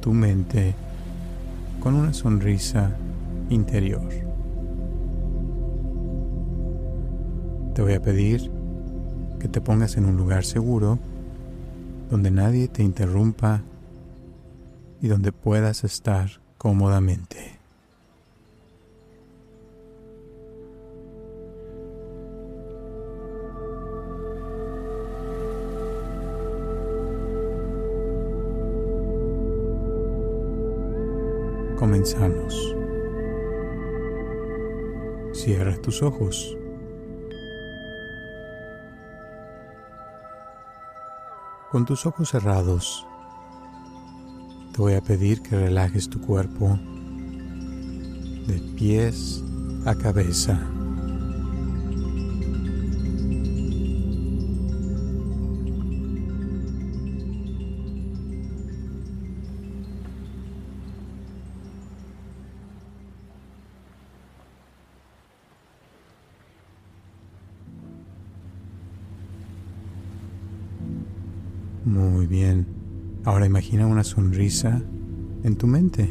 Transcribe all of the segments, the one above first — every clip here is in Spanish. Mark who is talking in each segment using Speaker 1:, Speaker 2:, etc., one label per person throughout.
Speaker 1: tu mente con una sonrisa interior. Te voy a pedir que te pongas en un lugar seguro donde nadie te interrumpa y donde puedas estar cómodamente. Comenzamos. Cierra tus ojos. Con tus ojos cerrados, te voy a pedir que relajes tu cuerpo de pies a cabeza. Imagina una sonrisa en tu mente.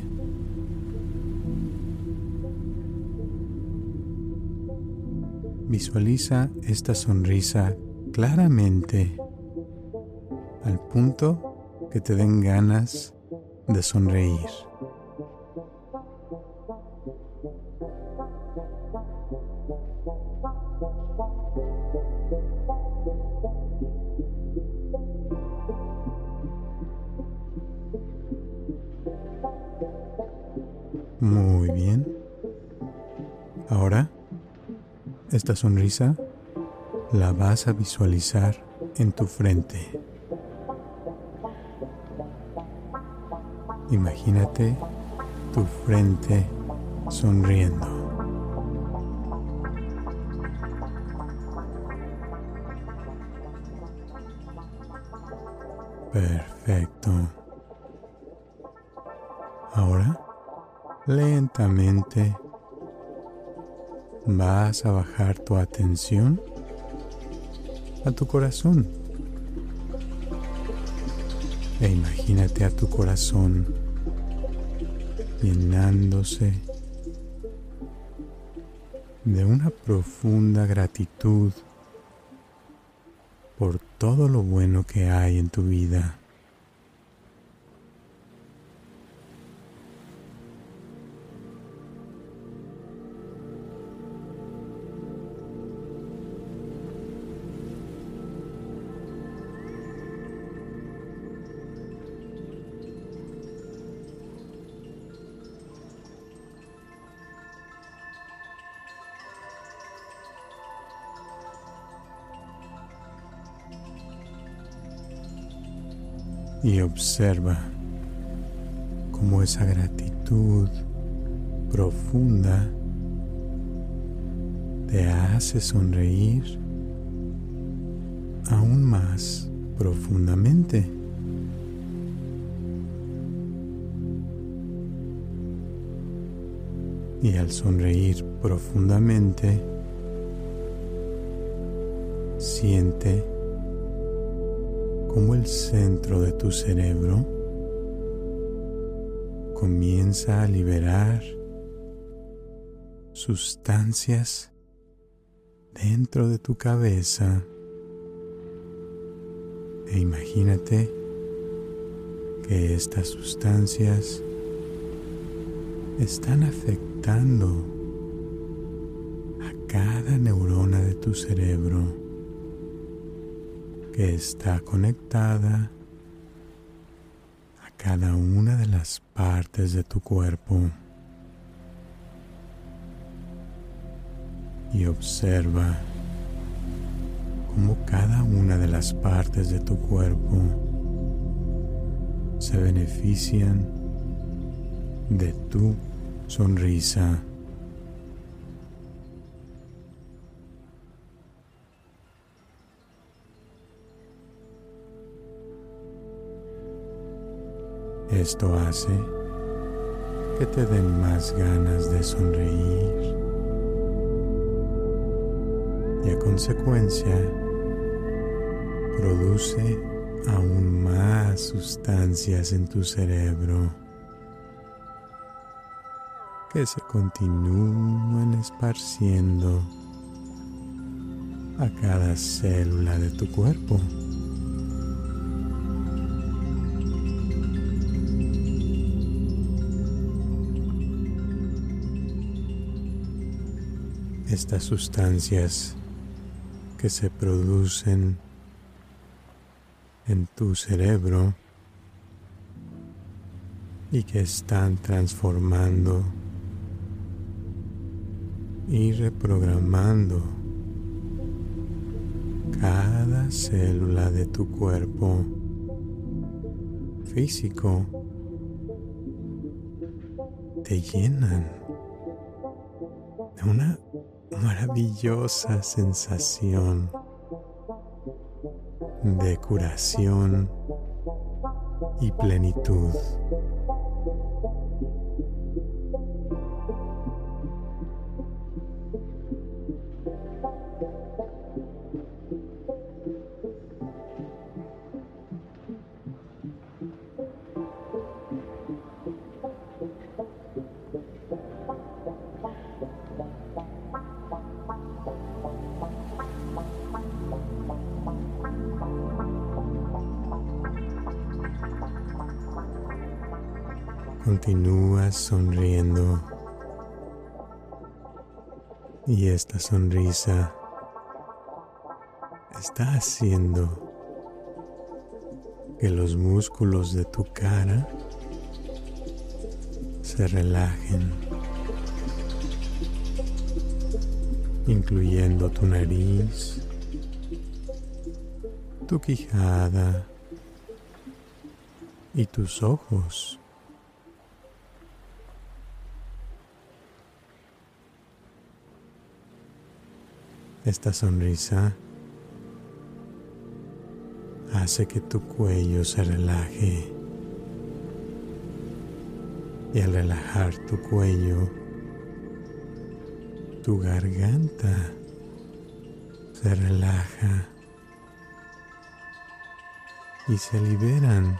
Speaker 1: Visualiza esta sonrisa claramente al punto que te den ganas de sonreír. Sonrisa la vas a visualizar en tu frente. Imagínate tu frente sonriendo. Perfecto. Ahora lentamente vas a bajar tu atención a tu corazón. E imagínate a tu corazón llenándose de una profunda gratitud por todo lo bueno que hay en tu vida. Observa cómo esa gratitud profunda te hace sonreír aún más profundamente. Y al sonreír profundamente, siente como el centro de tu cerebro comienza a liberar sustancias dentro de tu cabeza. E imagínate que estas sustancias están afectando a cada neurona de tu cerebro está conectada a cada una de las partes de tu cuerpo. Y observa cómo cada una de las partes de tu cuerpo se benefician de tu sonrisa. Esto hace que te den más ganas de sonreír y a consecuencia produce aún más sustancias en tu cerebro que se continúan esparciendo a cada célula de tu cuerpo. Estas sustancias que se producen en tu cerebro y que están transformando y reprogramando cada célula de tu cuerpo físico te llenan de una maravillosa sensación de curación y plenitud. Esta sonrisa está haciendo que los músculos de tu cara se relajen, incluyendo tu nariz, tu quijada y tus ojos. Esta sonrisa hace que tu cuello se relaje. Y al relajar tu cuello, tu garganta se relaja. Y se liberan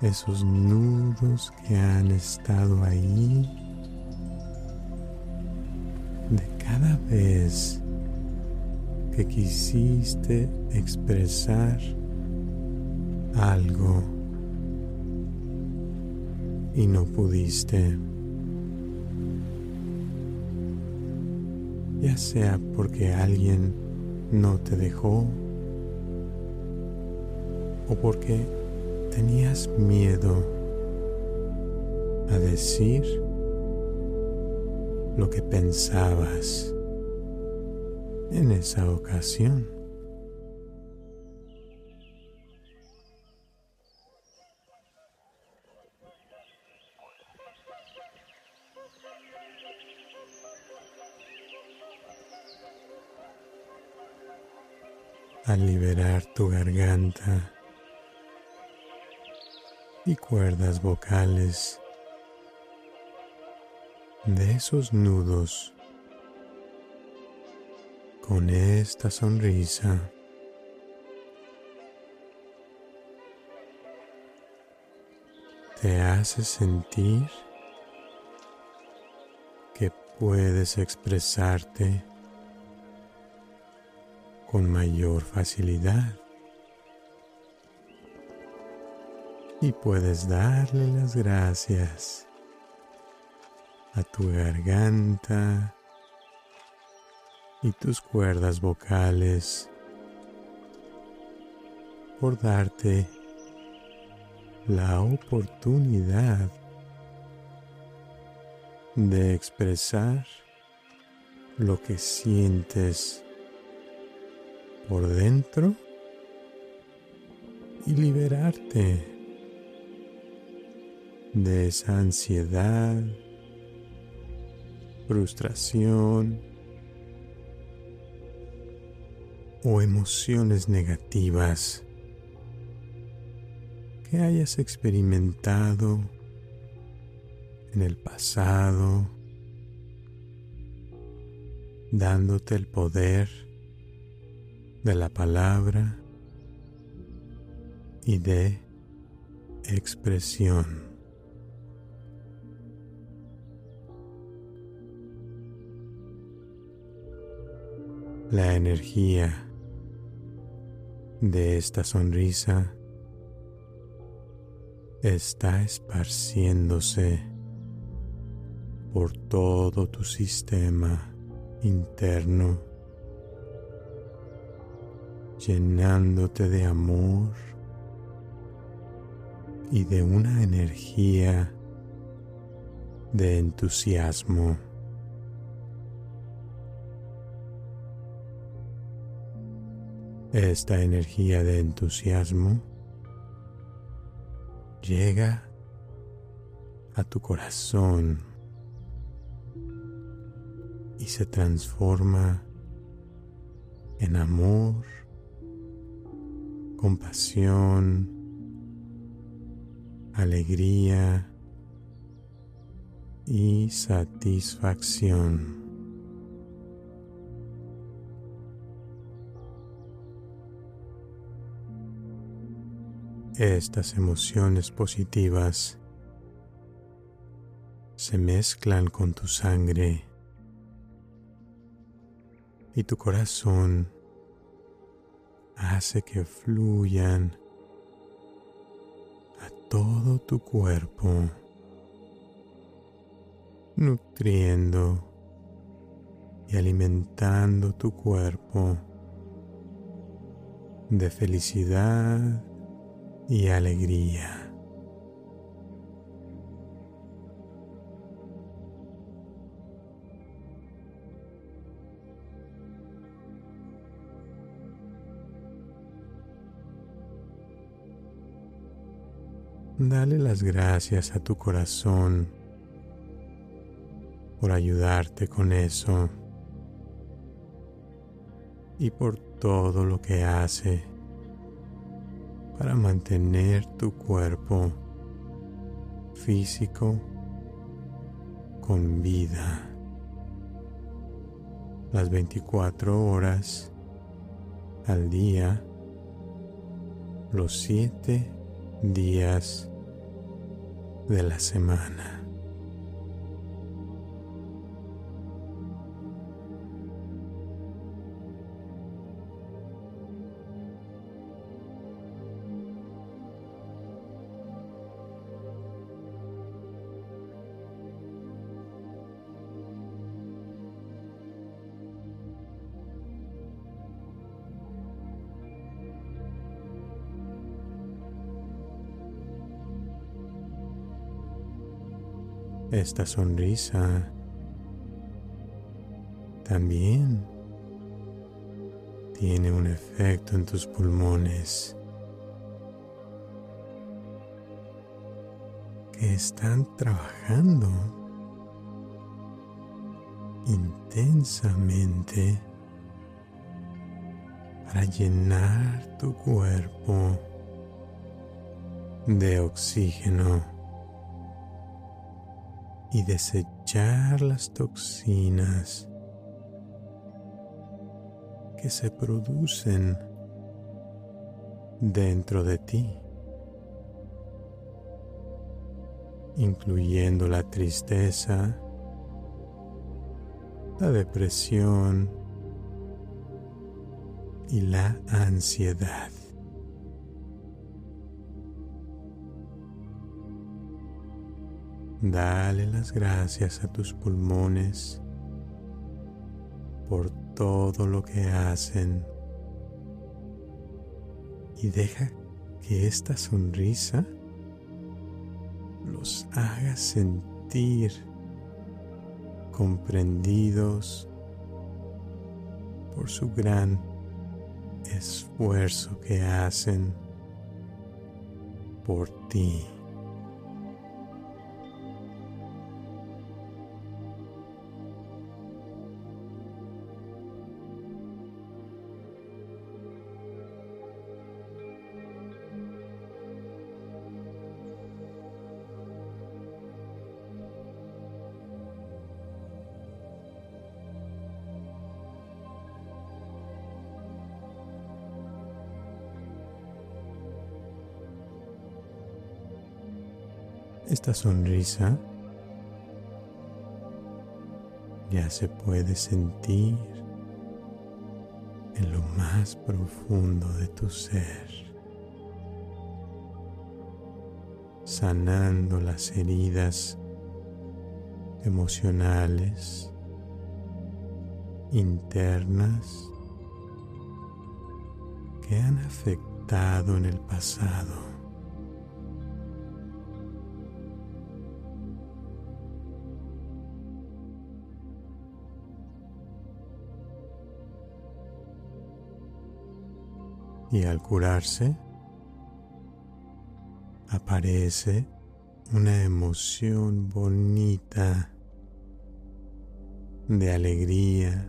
Speaker 1: esos nudos que han estado ahí cada vez que quisiste expresar algo y no pudiste, ya sea porque alguien no te dejó o porque tenías miedo a decir lo que pensabas en esa ocasión. Al liberar tu garganta y cuerdas vocales, de esos nudos. Con esta sonrisa. Te hace sentir que puedes expresarte con mayor facilidad. Y puedes darle las gracias a tu garganta y tus cuerdas vocales por darte la oportunidad de expresar lo que sientes por dentro y liberarte de esa ansiedad, frustración o emociones negativas que hayas experimentado en el pasado, dándote el poder de la palabra y de expresión. La energía de esta sonrisa está esparciéndose por todo tu sistema interno, llenándote de amor y de una energía de entusiasmo. Esta energía de entusiasmo llega a tu corazón y se transforma en amor, compasión, alegría y satisfacción. Estas emociones positivas se mezclan con tu sangre y tu corazón hace que fluyan a todo tu cuerpo, nutriendo y alimentando tu cuerpo de felicidad y alegría. Dale las gracias a tu corazón por ayudarte con eso y por todo lo que hace para mantener tu cuerpo físico con vida las 24 horas al día, los 7 días de la semana. Esta sonrisa. También tiene un efecto en tus pulmones que están trabajando intensamente para llenar tu cuerpo de oxígeno y desechar las toxinas que se producen dentro de ti, incluyendo la tristeza, la depresión y la ansiedad. Dale las gracias a tus pulmones por todo lo que hacen y deja que esta sonrisa los haga sentir comprendidos por su gran esfuerzo que hacen por ti. Esta sonrisa ya se puede sentir en lo más profundo de tu ser, sanando las heridas emocionales internas que han afectado en el pasado. Y al curarse aparece una emoción bonita de alegría,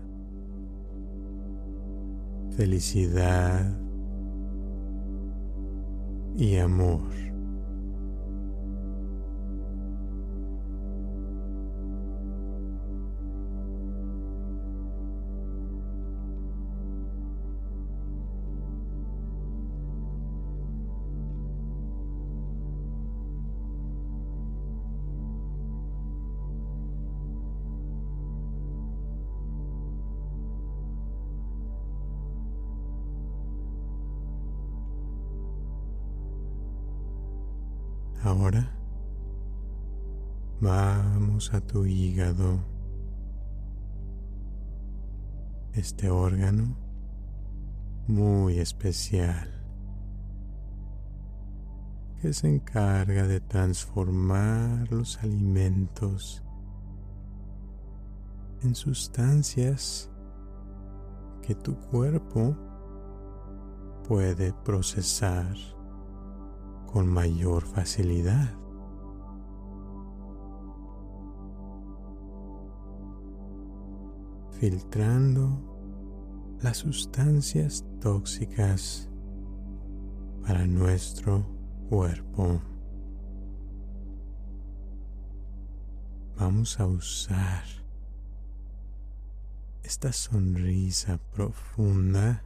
Speaker 1: felicidad y amor. Ahora vamos a tu hígado, este órgano muy especial que se encarga de transformar los alimentos en sustancias que tu cuerpo puede procesar con mayor facilidad. filtrando las sustancias tóxicas para nuestro cuerpo. Vamos a usar esta sonrisa profunda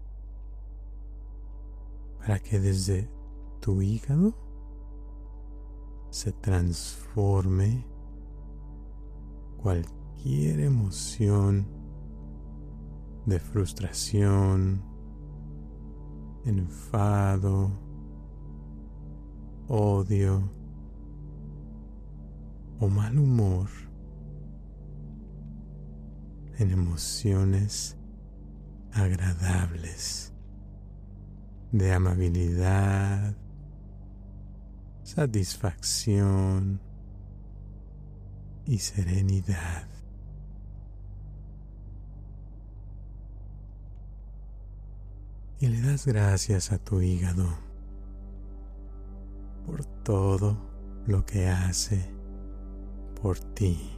Speaker 1: para que desde tu hígado se transforme cualquier emoción de frustración, enfado, odio o mal humor en emociones agradables de amabilidad, satisfacción y serenidad. Y le das gracias a tu hígado por todo lo que hace por ti.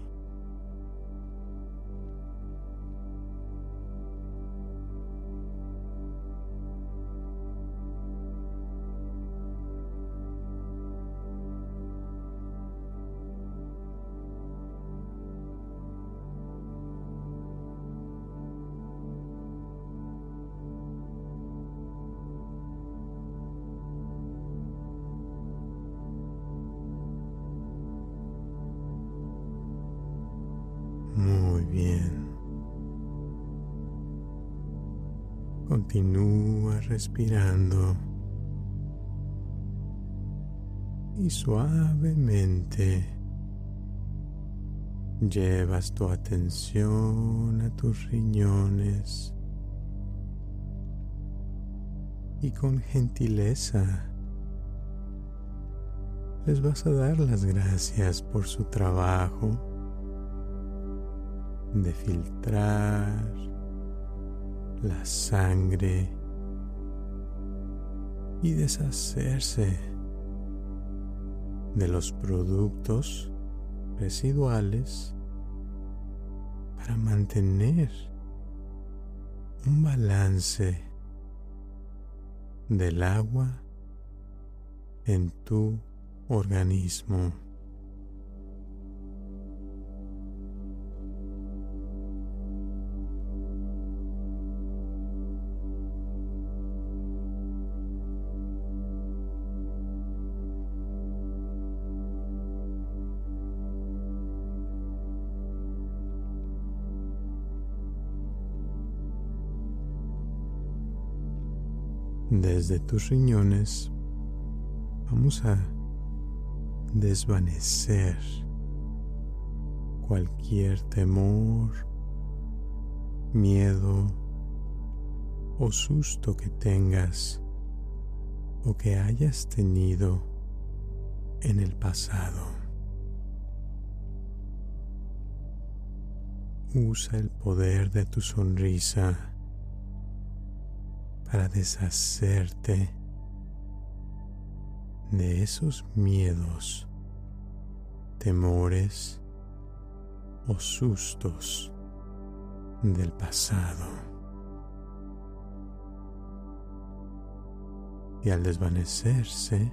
Speaker 1: Continúa respirando. Y suavemente llevas tu atención a tus riñones. Y con gentileza les vas a dar las gracias por su trabajo de filtrar la sangre y deshacerse de los productos residuales para mantener un balance del agua en tu organismo. Desde tus riñones vamos a desvanecer cualquier temor, miedo o susto que tengas o que hayas tenido en el pasado. Usa el poder de tu sonrisa para deshacerte de esos miedos, temores o sustos del pasado. Y al desvanecerse,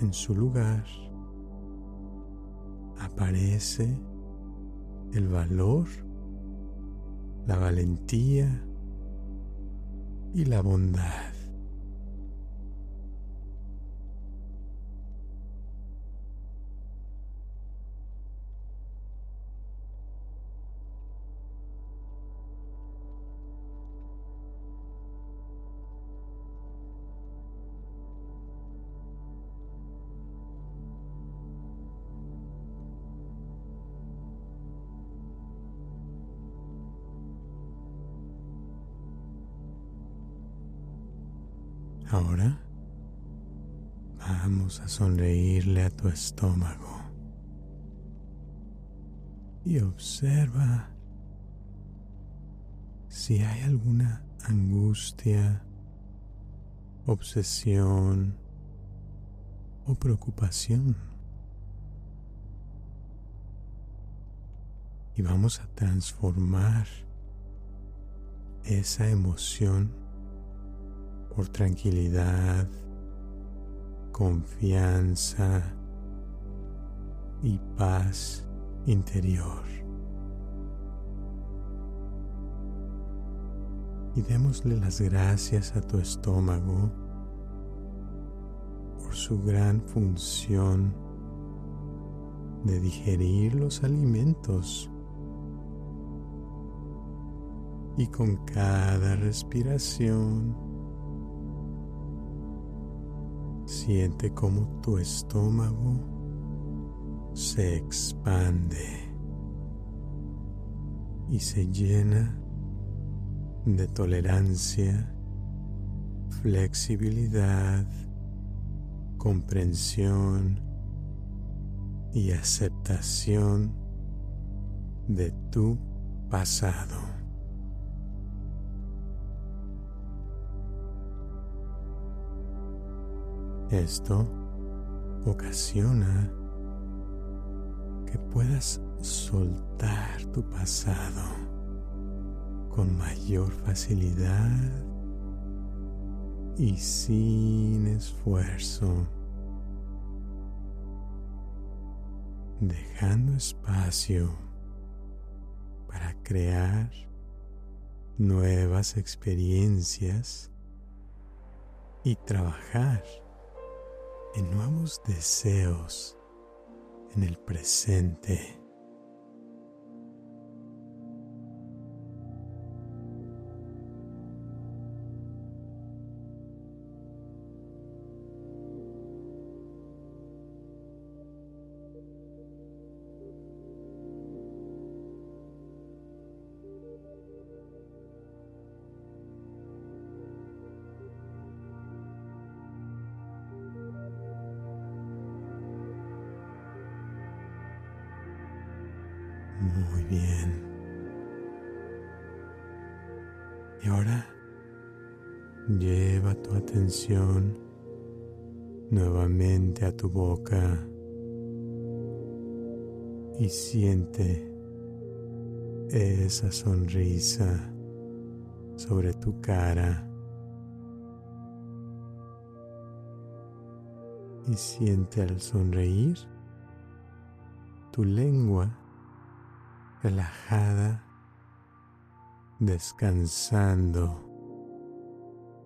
Speaker 1: en su lugar aparece el valor, la valentía y la bondad. Tu estómago y observa si hay alguna angustia, obsesión o preocupación. Y vamos a transformar esa emoción por tranquilidad, confianza y paz interior. Y démosle las gracias a tu estómago por su gran función de digerir los alimentos. Y con cada respiración Siente como tu estómago se expande y se llena de tolerancia, flexibilidad, comprensión y aceptación de tu pasado. Esto ocasiona que puedas soltar tu pasado con mayor facilidad y sin esfuerzo, dejando espacio para crear nuevas experiencias y trabajar en nuevos deseos en el presente. Tu atención nuevamente a tu boca y siente esa sonrisa sobre tu cara. Y siente al sonreír tu lengua relajada, descansando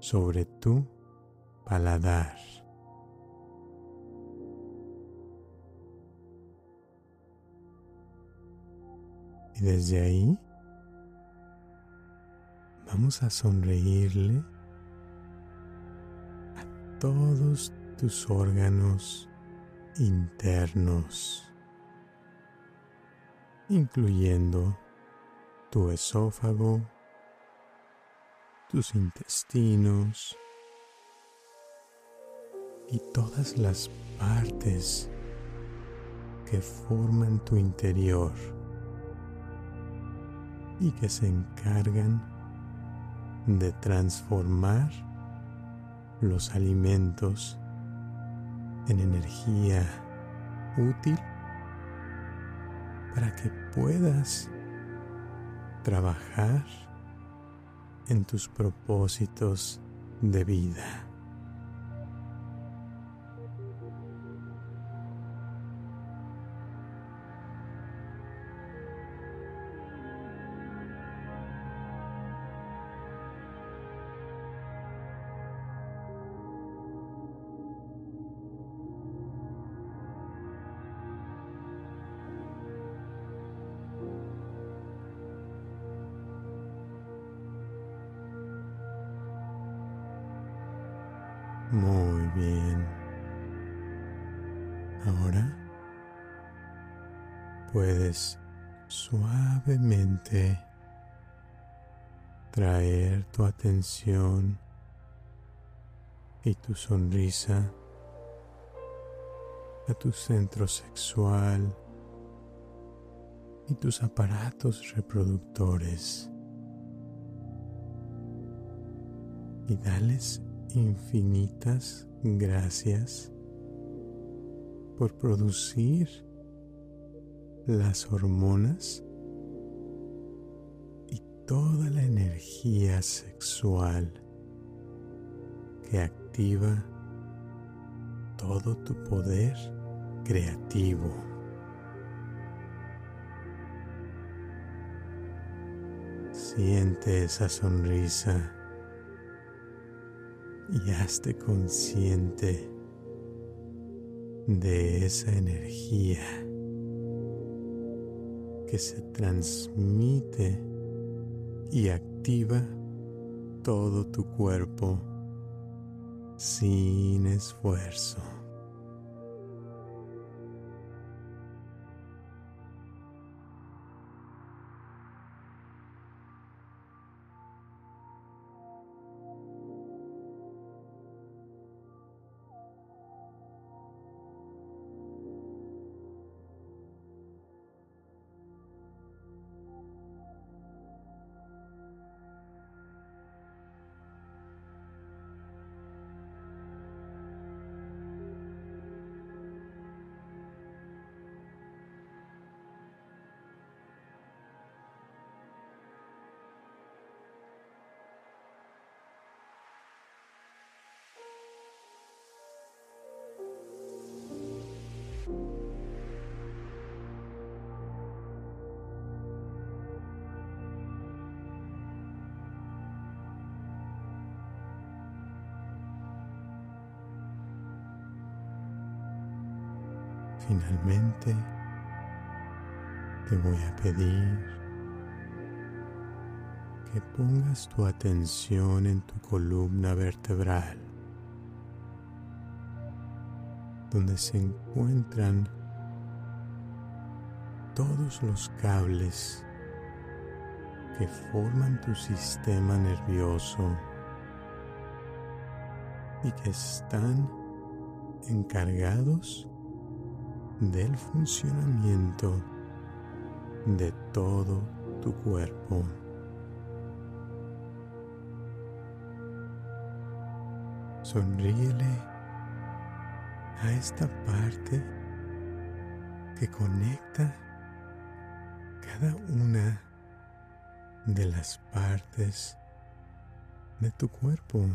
Speaker 1: sobre tu paladar. Y desde ahí vamos a sonreírle todos tus órganos internos, incluyendo tu esófago, tus intestinos y todas las partes que forman tu interior y que se encargan de transformar los alimentos en energía útil para que puedas trabajar en tus propósitos de vida. Atención y tu sonrisa a tu centro sexual y tus aparatos reproductores. Y dales infinitas gracias por producir las hormonas toda la energía sexual que activa todo tu poder creativo. Siente esa sonrisa y hazte consciente de esa energía que se transmite y activa todo tu cuerpo sin esfuerzo. Te voy a pedir que pongas tu atención en tu columna vertebral, donde se encuentran todos los cables que forman tu sistema nervioso y que están encargados del funcionamiento de todo tu cuerpo. Sonríele a esta parte que conecta cada una de las partes de tu cuerpo.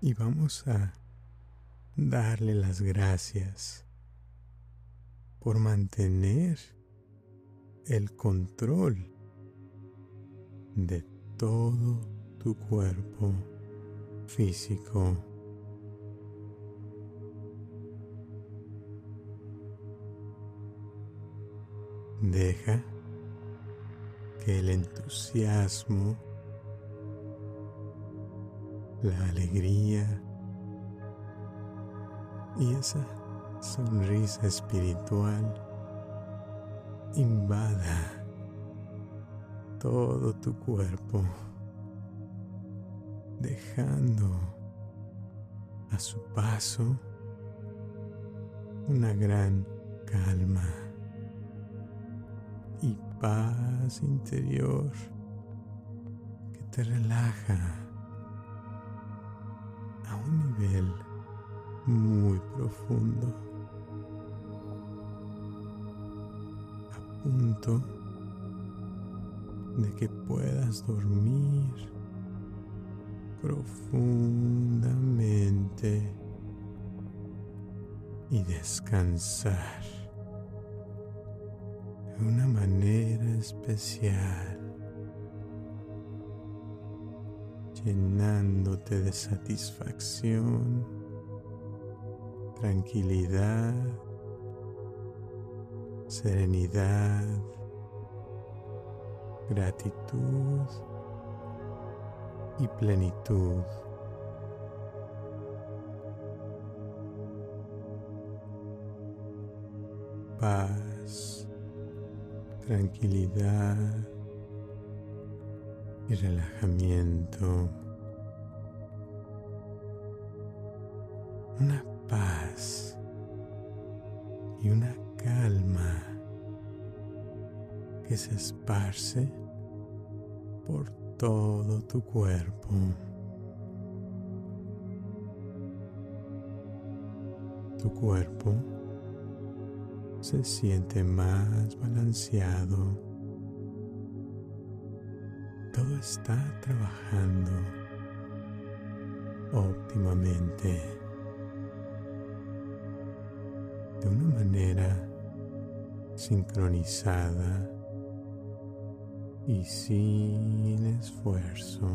Speaker 1: Y vamos a darle las gracias por mantener el control de todo tu cuerpo físico. Deja que el entusiasmo la alegría y esa sonrisa espiritual invada todo tu cuerpo, dejando a su paso una gran calma y paz interior que te relaja a un nivel muy profundo, a punto de que puedas dormir profundamente y descansar de una manera especial, llenándote de satisfacción, tranquilidad, serenidad, gratitud y plenitud. Paz, tranquilidad y relajamiento. Todo tu cuerpo. Tu cuerpo se siente más balanceado. Todo está trabajando óptimamente de una manera sincronizada y sin esfuerzo.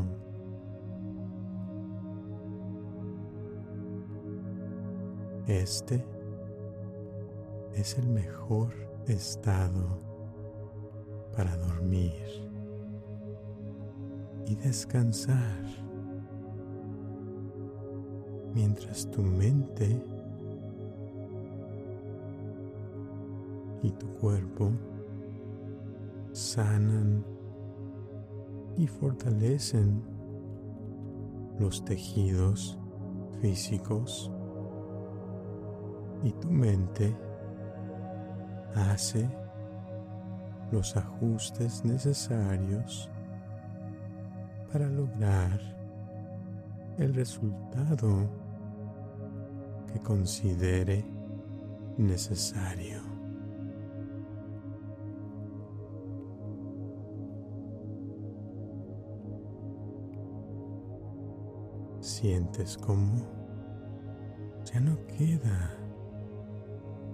Speaker 1: Este es el mejor estado para dormir y descansar mientras tu mente y tu cuerpo sanan y fortalecen los tejidos físicos y tu mente hace los ajustes necesarios para lograr el resultado que considere necesario. Sientes como ya no queda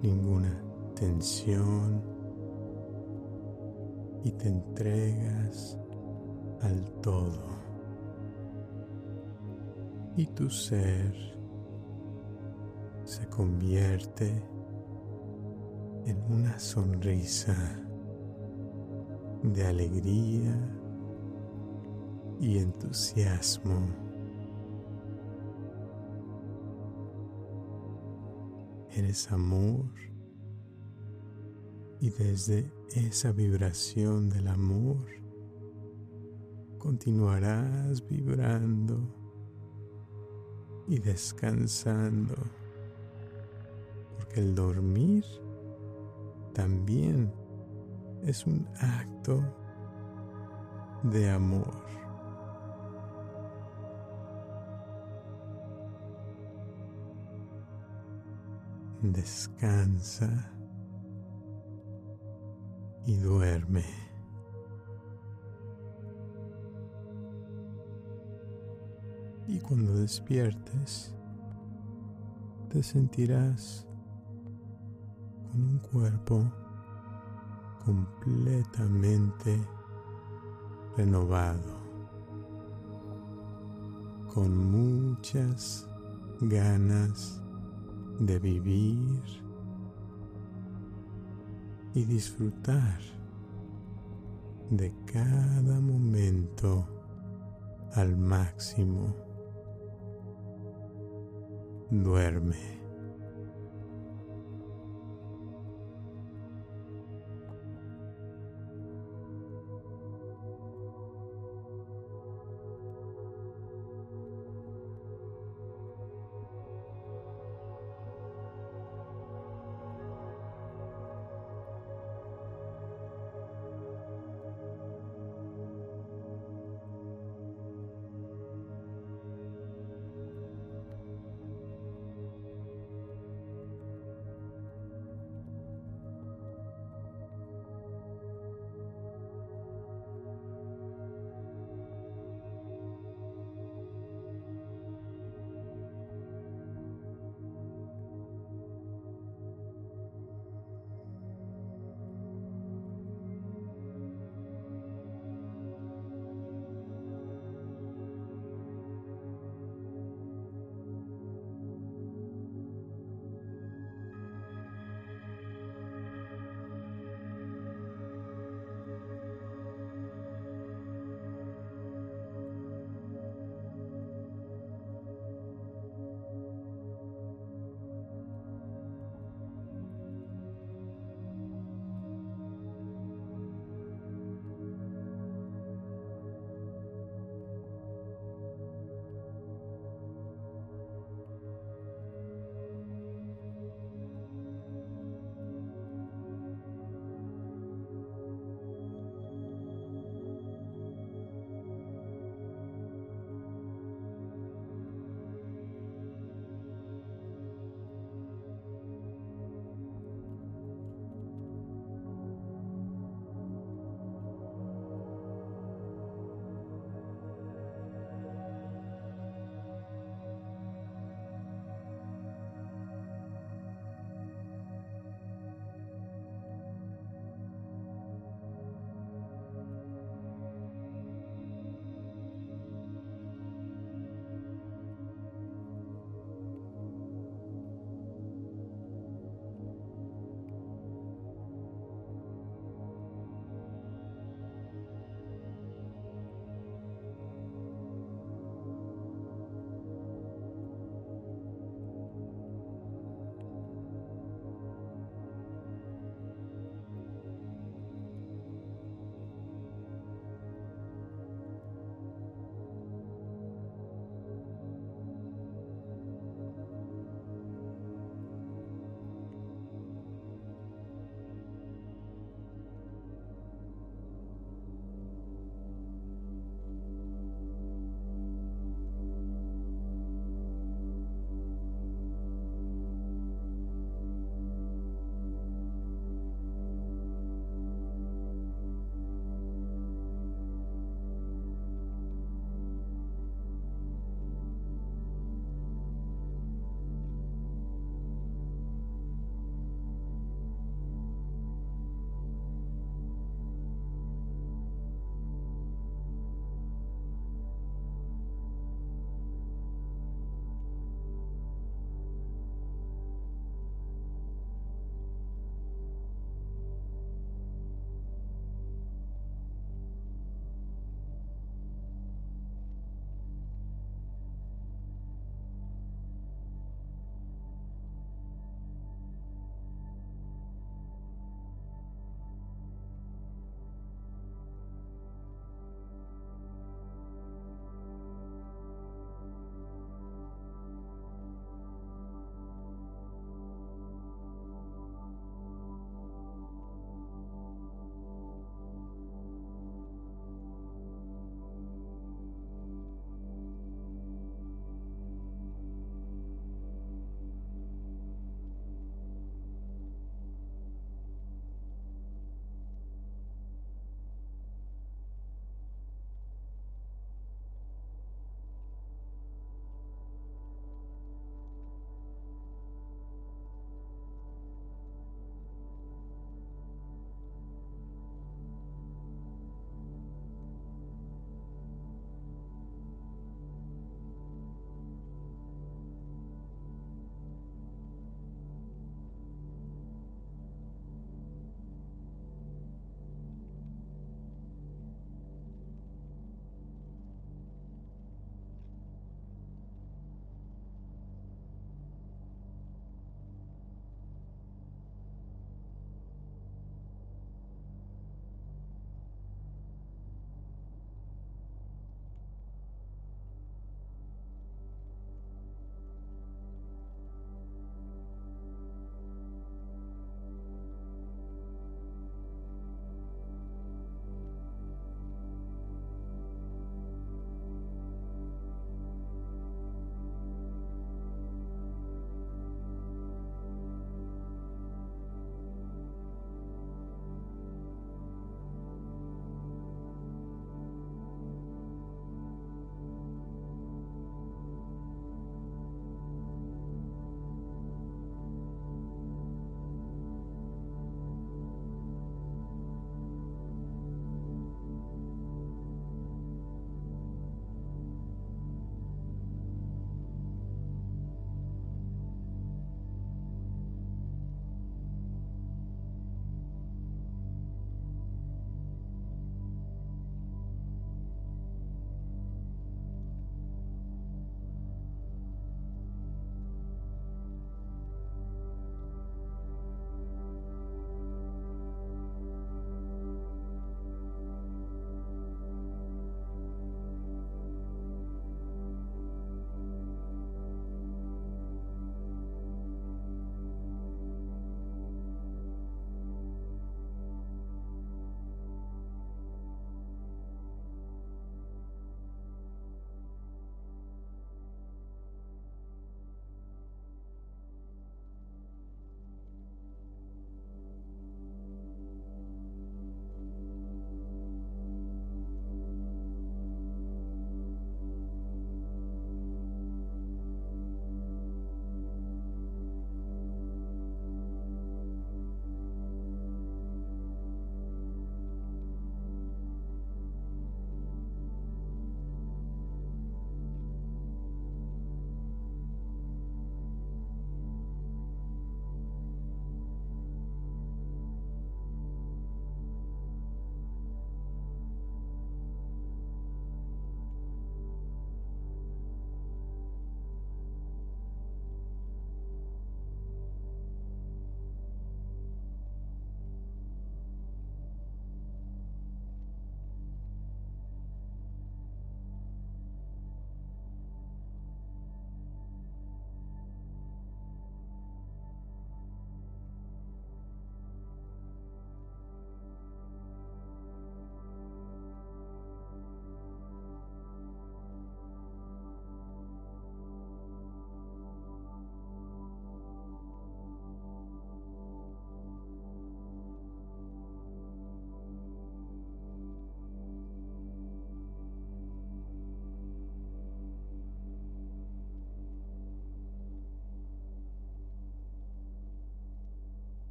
Speaker 1: ninguna tensión y te entregas al todo. Y tu ser se convierte en una sonrisa de alegría y entusiasmo. Eres amor y desde esa vibración del amor continuarás vibrando y descansando, porque el dormir también es un acto de amor. Descansa y duerme. Y cuando despiertes, te sentirás con un cuerpo completamente renovado, con muchas ganas de vivir y disfrutar de cada momento al máximo. Duerme.